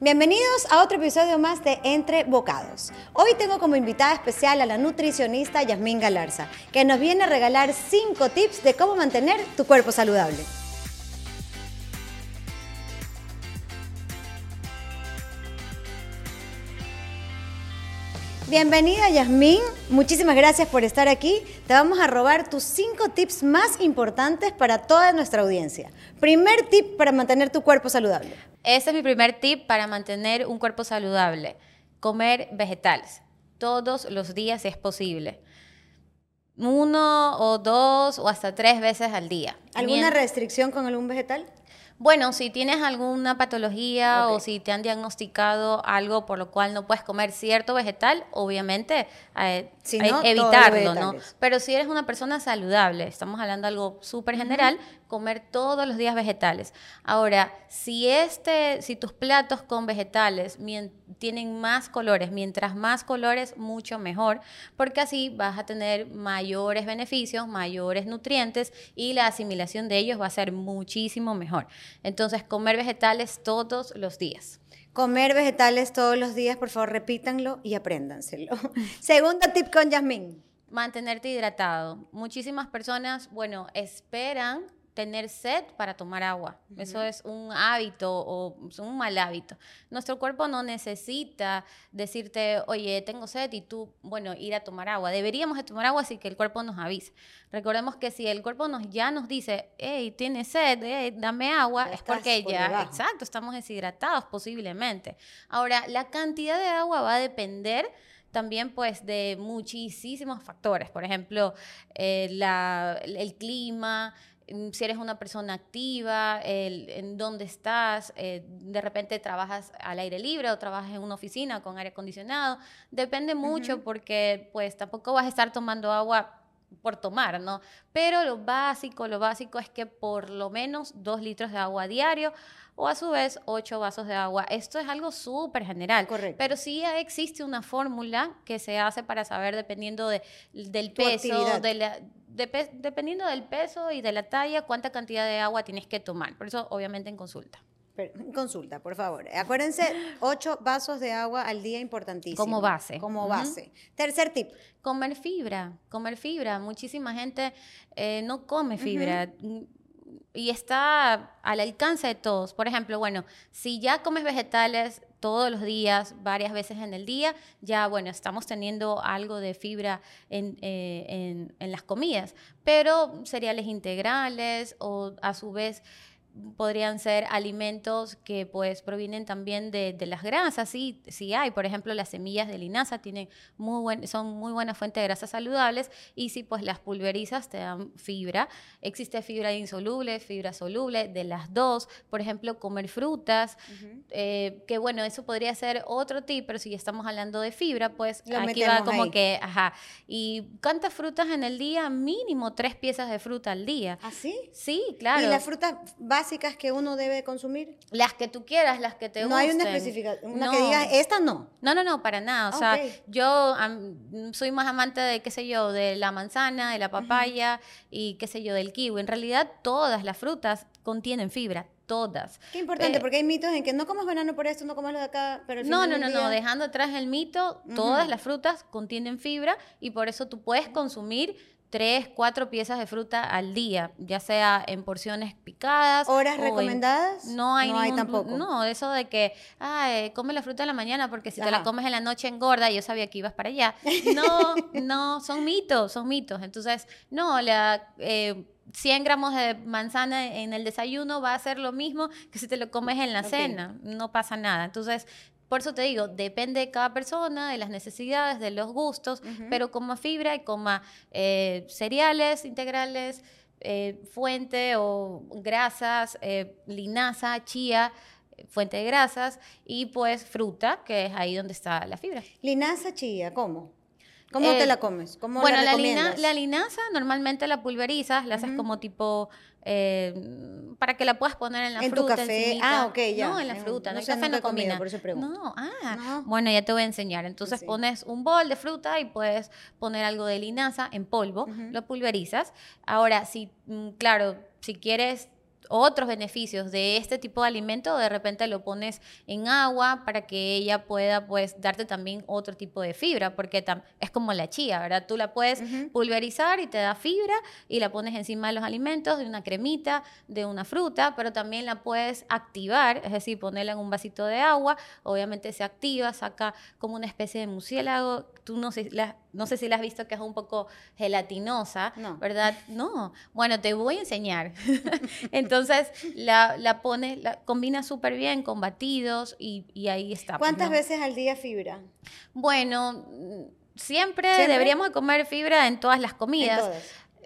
Bienvenidos a otro episodio más de Entre Bocados. Hoy tengo como invitada especial a la nutricionista Yasmín Galarza, que nos viene a regalar 5 tips de cómo mantener tu cuerpo saludable. Bienvenida Yasmín, muchísimas gracias por estar aquí. Te vamos a robar tus cinco tips más importantes para toda nuestra audiencia. Primer tip para mantener tu cuerpo saludable. Ese es mi primer tip para mantener un cuerpo saludable. Comer vegetales. Todos los días si es posible. Uno o dos o hasta tres veces al día. ¿Alguna restricción con algún vegetal? Bueno, si tienes alguna patología o si te han diagnosticado algo por lo cual no puedes comer cierto vegetal, obviamente eh, Si hay- no, evitarlo, ¿no? Pero si eres una persona saludable, estamos hablando de algo súper general, comer todos los días vegetales. Ahora, si este, si tus platos con vegetales tienen más colores, mientras más colores, mucho mejor, porque así vas a tener mayores beneficios, mayores nutrientes y la asimilación de ellos va a ser muchísimo mejor. Entonces, comer vegetales todos los días. Comer vegetales todos los días, por favor, repítanlo y apréndanselo. Segundo tip con Yasmín. Mantenerte hidratado. Muchísimas personas, bueno, esperan tener sed para tomar agua. Eso es un hábito o es un mal hábito. Nuestro cuerpo no necesita decirte, oye, tengo sed y tú, bueno, ir a tomar agua. Deberíamos de tomar agua así que el cuerpo nos avise. Recordemos que si el cuerpo nos ya nos dice, hey, tienes sed, hey, dame agua, Ya es porque por ya, debajo. exacto, estamos deshidratados posiblemente. Ahora, la cantidad de agua va a depender también pues de muchísimos factores, por ejemplo, eh, la- el clima, si eres una persona activa, el- en dónde estás, eh, de repente trabajas al aire libre o trabajas en una oficina con aire acondicionado, depende mucho porque pues tampoco vas a estar tomando agua por tomar, ¿no? Pero lo básico, lo básico es que por lo menos dos litros de agua diario o a su vez ocho vasos de agua. Esto es algo súper general. Correcto. Pero sí existe una fórmula que se hace para saber dependiendo de, del Tu peso, actividad. de la- depe- dependiendo del peso y de la talla, cuánta cantidad de agua tienes que tomar. Por eso, obviamente, en consulta. Pero, Consulta, por favor. Acuérdense, ocho vasos de agua al día, importantísimo. Como base. Como base. Tercer tip. Comer fibra, comer fibra. Muchísima gente eh, no come fibra. mm, Y está al alcance de todos. Por ejemplo, bueno, si ya comes vegetales todos los días, varias veces en el día, ya, bueno, estamos teniendo algo de fibra en, eh, en- en las comidas. Pero cereales integrales o a su vez podrían ser alimentos que pues provienen también de, de las grasas, sí, sí hay, por ejemplo, las semillas de linaza tienen muy buen, son muy buena fuente de grasas saludables y si pues las pulverizas te dan fibra, existe fibra insoluble, fibra soluble, de las dos, por ejemplo, comer frutas, eh, que bueno, eso podría ser otro tip, pero si ya estamos hablando de fibra, pues Lo aquí va como ahí. que, ajá, y ¿cuántas frutas en el día? Mínimo tres piezas de fruta al día. ¿Así? Sí, claro. ¿Y las frutas básicas que uno debe consumir? Las que tú quieras, las que te no gusten. hay una especificación, una No. que diga, esta no. No, no, no, para nada. O sea, yo soy más amante de, qué sé yo, de la manzana, de la papaya y qué sé yo, del kiwi. En realidad, todas las frutas contienen fibra, todas. Qué importante, Eh, porque hay mitos en que no comes banano por esto, no comes lo de acá, pero No, no, no, no, dejando atrás el mito, todas las frutas contienen fibra y por eso tú puedes consumir tres, cuatro piezas de fruta al día, ya sea en porciones picadas. ¿Horas en- recomendadas? No hay, No hay tampoco. No, eso de que, ay, come la fruta en la mañana porque si te la comes en la noche engorda, yo sabía que ibas para allá. No, no, son mitos, son mitos. Entonces, no, la... eh, 100 gramos de manzana en el desayuno va a ser lo mismo que si te lo comes en la cena. No pasa nada. Entonces, por eso te digo, depende de cada persona, de las necesidades, de los gustos, pero coma fibra y coma eh, cereales integrales, eh, fuente o grasas, eh, linaza, chía, fuente de grasas, y pues fruta, que es ahí donde está la fibra. Linaza chía, ¿cómo? ¿Cómo Eh, te la comes? ¿Cómo bueno, la la, lina- la linaza normalmente la pulverizas, la haces como tipo eh, para que la puedas poner en la En tu fruta. café. encimita. Ah, ok, ya. No, en la En- fruta, no no, el café no comido, combina. por eso pregunto. No, ah, No. bueno, ya te voy a enseñar. Entonces Sí. pones un bol de fruta y puedes poner algo de linaza en polvo, lo pulverizas. Ahora, si, mm, claro, si quieres otros beneficios de este tipo de alimento, de repente lo pones en agua para que ella pueda pues darte también otro tipo de fibra, porque es como la chía, ¿verdad? Tú la puedes pulverizar y te da fibra y la pones encima de los alimentos, de una cremita, de una fruta, pero también la puedes activar, es decir, ponerla en un vasito de agua, obviamente se activa, saca como una especie de murciélago, tú no sé, no sé si la has visto que es un poco gelatinosa, ¿verdad? No, bueno, te voy a enseñar. Entonces la, la pones, la combina súper bien con batidos y, ahí está. Pues, ¿Cuántas veces al día fibra? Bueno, siempre, deberíamos comer fibra en todas las comidas.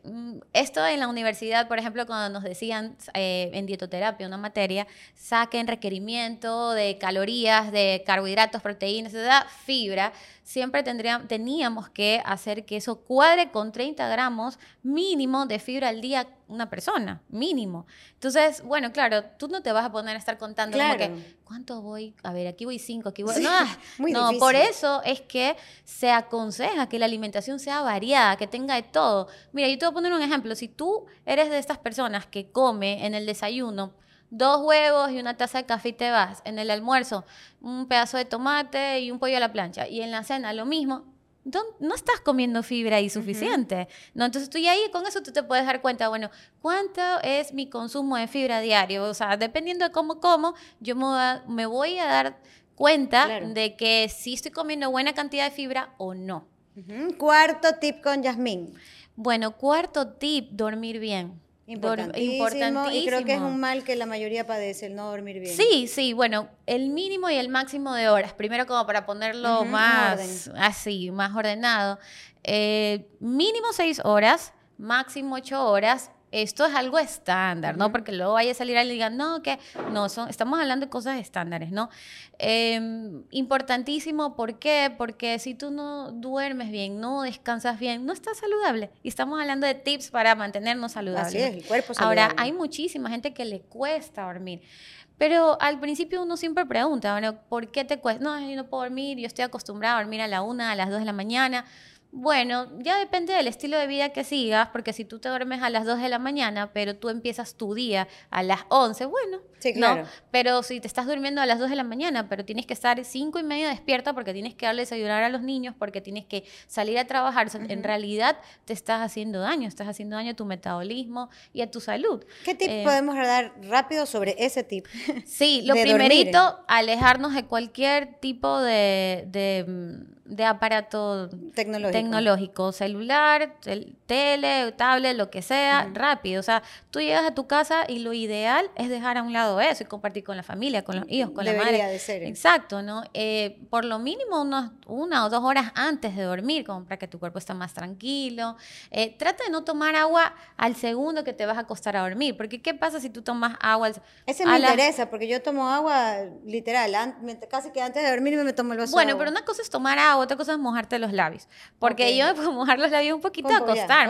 Mm, esto en la universidad, por ejemplo, cuando nos decían eh, en dietoterapia, una materia, saquen requerimiento de calorías, de carbohidratos, proteínas, da fibra, siempre tendríamos, teníamos que hacer que eso cuadre con 30 gramos mínimo de fibra al día una persona, mínimo. Entonces, bueno, claro, tú no te vas a poner a estar contando como que, ¿cuánto voy? A ver, aquí voy 5, aquí voy... no, no por eso es que se aconseja que la alimentación sea variada, que tenga de todo. Mira, yo te voy a poner un ejemplo. Si tú eres de estas personas que come en el desayuno, dos huevos y una taza de café y te vas. En el almuerzo, un pedazo de tomate y un pollo a la plancha. Y en la cena, lo mismo. No, estás comiendo fibra ahí suficiente. ¿no? Entonces tú ya ahí con eso tú te puedes dar cuenta, bueno, ¿cuánto es mi consumo de fibra diario? O sea, dependiendo de cómo como, yo me, voy a dar cuenta de que si estoy comiendo buena cantidad de fibra o no. Cuarto tip con Yasmín. Bueno, cuarto tip, dormir bien. Importantísimo, Y creo que es un mal que la mayoría padece, el no dormir bien. Sí, sí, bueno, el mínimo y el máximo de horas. Primero como para ponerlo más así, más ordenado. Eh, mínimo seis horas, máximo ocho horas esto es algo estándar, ¿no? Porque luego vaya a salir alguien y diga, no, que no, son, estamos hablando de cosas estándares, ¿no? Em, importantísimo, ¿por qué? Porque si tú no duermes bien, no descansas bien, no estás saludable. Y estamos hablando de tips para mantenernos saludables. Así es, el cuerpo saludable. Ahora, hay muchísima gente que le cuesta dormir. Pero al principio uno siempre pregunta, bueno, ¿por qué te cuesta? No, yo no puedo dormir, yo estoy acostumbrada a dormir a la una, a las dos de la mañana. Bueno, ya depende del estilo de vida que sigas, porque si tú te duermes a las 2 de la mañana, pero tú empiezas tu día a las 11, bueno, sí, claro. ¿no? Pero si te estás durmiendo a las 2 de la mañana, pero tienes que estar 5 y media despierta porque tienes que darles ayudar a los niños, porque tienes que salir a trabajar, en realidad te estás haciendo daño, estás haciendo daño a tu metabolismo y a tu salud. ¿Qué tip eh, podemos dar rápido sobre ese tip? Sí, lo primerito, alejarnos de cualquier tipo de mm, de aparato tecnológico, celular, tele, tablet, lo que sea, rápido. O sea, tú llegas a tu casa y lo ideal es dejar a un lado eso y compartir con la familia, con los hijos, con la madre. de ser. Exacto, ¿no? Eh, por lo mínimo unos, una o dos horas antes de dormir, como para que tu cuerpo esté más tranquilo. Eh, trata de no tomar agua al segundo que te vas a acostar a dormir, porque ¿qué pasa si tú tomas agua al Ese me interesa, porque yo tomo agua literal, casi que antes de dormir me tomo el vaso Bueno, pero una cosa es tomar agua, otra cosa es mojarte los labios. Porque yo me puedo mojar los labios un poquito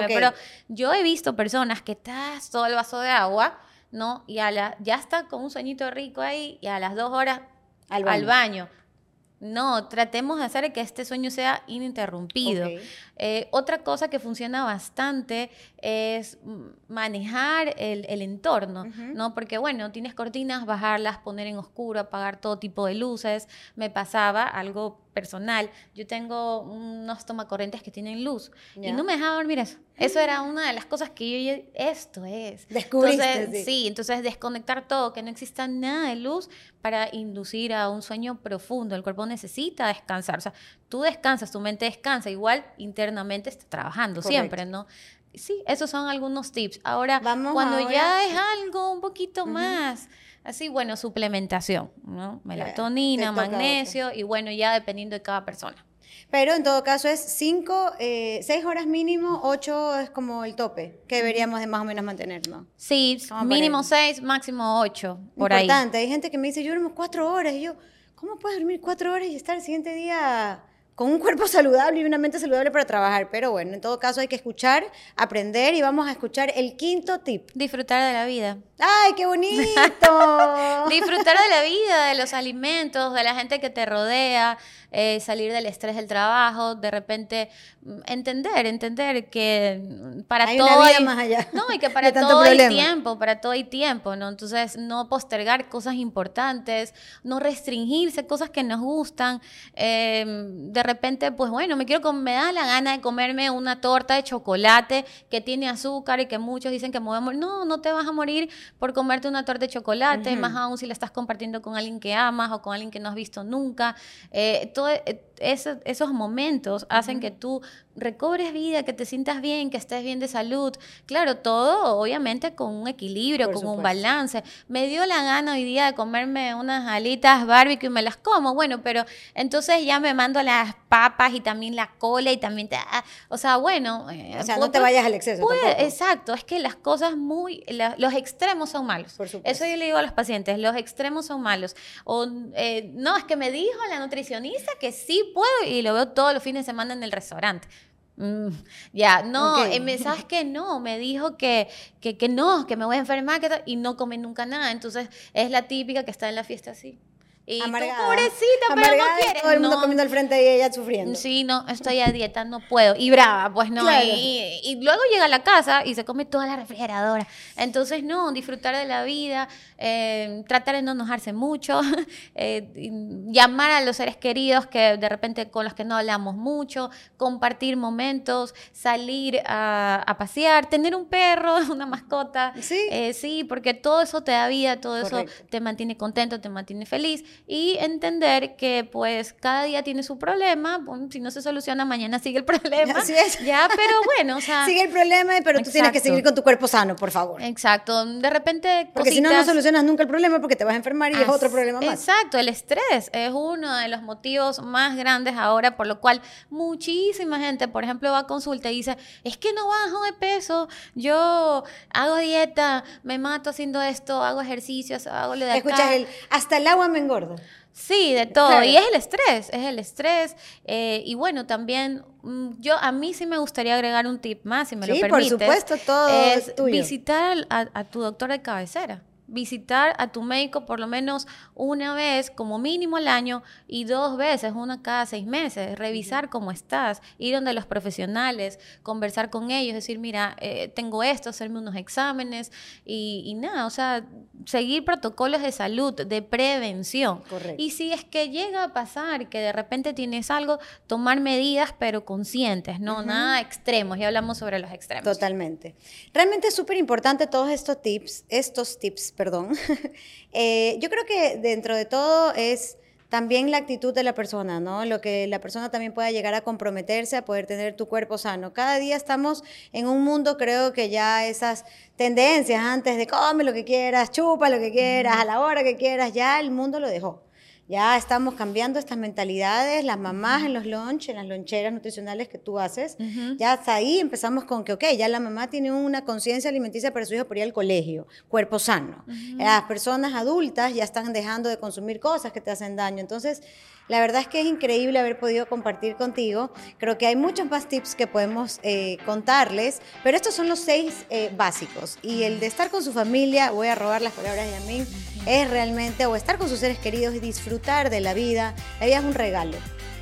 pero yo he visto personas que estás todo el vaso de agua, ¿no? Y a la, ya está con un sueñito rico ahí y a las dos horas al baño. No, tratemos de hacer que este sueño sea ininterrumpido. Eh, otra cosa que funciona bastante es manejar el, entorno, ¿no? Porque, bueno, tienes cortinas, bajarlas, poner en oscuro, apagar todo tipo de luces. Me pasaba algo personal. Yo tengo unos tomacorrientes que tienen luz y no me dejaba dormir eso. Eso era una de las cosas que yo, esto es. Descubriste. sí. entonces desconectar todo, que no exista nada de luz para inducir a un sueño profundo. El cuerpo necesita descansar. O sea, tú descansas, tu mente descansa, igual internamente está trabajando siempre, ¿no? Sí, esos son algunos tips. Ahora, cuando ya es algo un poquito más Así, bueno, suplementación, ¿no? Melatonina, magnesio y bueno, ya dependiendo de cada persona. Pero en todo caso es cinco, eh, seis horas mínimo, ocho es como el tope que deberíamos de más o menos mantenernos. Sí, mínimo seis, máximo ocho, por Importante. Hay gente que me dice, yo duermo cuatro horas. Y yo, ¿cómo puedes dormir cuatro horas y estar el siguiente día con un cuerpo saludable y una mente saludable para trabajar. Pero bueno, en todo caso hay que escuchar, aprender y vamos a escuchar el quinto tip. Disfrutar de la vida. ¡Ay, qué bonito! Disfrutar de la vida, de los alimentos, de la gente que te rodea, eh, salir del estrés del trabajo, de repente mm, entender, entender que mm, para Hay todo una vida hay- más allá no, y que para todo hay tiempo, para todo hay tiempo, ¿no? Entonces, no postergar cosas importantes, no restringirse cosas que nos gustan. eh, de repente, pues bueno, me quiero me da la gana de comerme una torta de chocolate que tiene azúcar y que muchos dicen que me voy a morir. No, no te vas a morir por comerte una torta de chocolate, más aún si la estás compartiendo con alguien que amas o con alguien que no has visto nunca. Eh, todo, eh, eso- esos momentos hacen que tú recobres vida, que te sientas bien, que estés bien de salud. Claro, todo obviamente con un equilibrio, Por con un balance. Me dio la gana hoy día de comerme unas alitas barbecue y me las como, bueno, pero entonces ya me mando las papas y también la cola y también, te- ah, o sea, bueno. eh, O sea, no pu- te vayas al exceso puede- tampoco. exacto, es que las cosas muy, la- los extremos son malos. Por supuesto. Eso yo le digo a los pacientes, los extremos son malos. O, eh, no, es que me dijo la nutricionista que sí puedo y lo veo todos los fines de semana en el restaurante. Mm, ya, no, Ok. eh, me- ¿sabes qué? No, me dijo que, que, que no, que me voy a enfermar que y no come nunca nada. Entonces es la típica que está en la fiesta así. Y tú, Amargada. pobrecita, pero Amargada no y quieres. todo el mundo No, comiendo al frente y ella sufriendo. Sí, no, estoy a dieta, no puedo. Y brava, pues no. Claro. Y, y luego llega a la casa y se come toda la refrigeradora. Entonces, no, disfrutar de la vida, eh, tratar de no enojarse mucho, eh, llamar a los seres queridos que de repente con los que no hablamos mucho, compartir momentos, salir a, a pasear, tener un perro, una mascota. Sí. Eh, sí, porque todo eso te da vida, todo Correcto. eso te mantiene contento, te mantiene feliz y entender que pues cada día tiene su problema, bueno, si no se soluciona mañana sigue el problema. Así es. Ya, pero bueno, o sea, Sigue el problema, pero tú tienes que seguir con tu cuerpo sano, por favor. exacto, de repente Porque si no, no solucionas nunca el problema porque te vas a enfermar y es otro problema más. Exacto, el estrés es uno de los motivos más grandes ahora, por lo cual muchísima gente, por ejemplo, va a consulta y dice, es que no bajo de peso, yo hago dieta, me mato haciendo esto, hago ejercicios, hago lo de acá. Escuchas el, hasta el agua me engorda. Sí, de todo. Claro. Y es el estrés, es el estrés. eh, y bueno, también mm, yo a mí sí me gustaría agregar un tip más, si me Sí, lo por permites. supuesto, todo es tuyo. visitar a, a tu doctor de cabecera. Visitar a tu médico por lo menos una vez, como mínimo al año, y dos veces, una cada seis meses. Revisar cómo estás, ir donde los profesionales, conversar con ellos, decir, mira, eh, tengo esto, hacerme unos exámenes y, y nada, o sea, seguir protocolos de salud, de prevención. Correcto. Y si es que llega a pasar que de repente tienes algo, tomar medidas pero conscientes, no nada extremos. Ya hablamos sobre los extremos. Totalmente. Realmente es súper importante todos estos tips, estos tips, perdón. Eh, yo creo que dentro de todo es también la actitud de la persona, ¿no? Lo que la persona también pueda llegar a comprometerse a poder tener tu cuerpo sano. Cada día estamos en un mundo, creo que ya esas tendencias antes de come lo que quieras, chupa lo que quieras, a la hora que quieras, ya el mundo lo dejó. Ya estamos cambiando estas mentalidades, las mamás en los lunch, en las loncheras nutricionales que tú haces, ya hasta ahí empezamos con que, ok, ya la mamá tiene una conciencia alimenticia para su hijo por ir al colegio, cuerpo sano. Las personas adultas ya están dejando de consumir cosas que te hacen daño. Entonces, la verdad es que es increíble haber podido compartir contigo. Creo que hay muchos más tips que podemos eh, contarles, pero estos son los seis eh, básicos. Y el de estar con su familia, voy a robar las palabras de Yamin, es realmente, o estar con sus seres queridos y disfrutar de la vida. La vida es un regalo.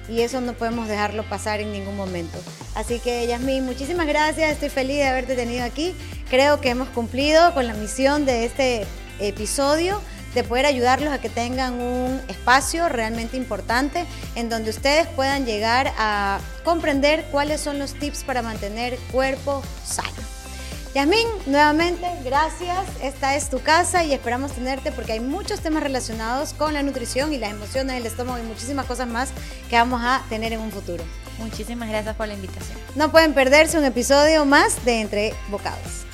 Y eso no podemos dejarlo pasar en ningún momento. Así que, Yasmin, muchísimas gracias. Estoy feliz de haberte tenido aquí. Creo que hemos cumplido con la misión de este episodio de poder ayudarlos a que tengan un espacio realmente importante en donde ustedes puedan llegar a comprender cuáles son los tips para mantener cuerpo sano. Yasmín, nuevamente, gracias. Esta es tu casa y esperamos tenerte porque hay muchos temas relacionados con la nutrición y las emociones, el estómago y muchísimas cosas más que vamos a tener en un futuro. Muchísimas gracias por la invitación. No pueden perderse un episodio más de Entre Bocados.